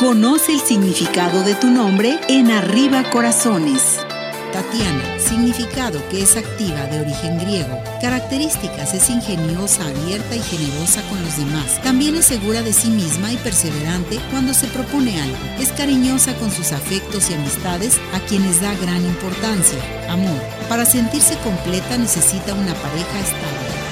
Conoce el significado de tu nombre en Arriba Corazones. Tatiana, significado que es activa de origen griego. Características, es ingeniosa, abierta y generosa con los demás. También es segura de sí misma y perseverante cuando se propone algo. Es cariñosa con sus afectos y amistades a quienes da gran importancia. Amor, para sentirse completa necesita una pareja estable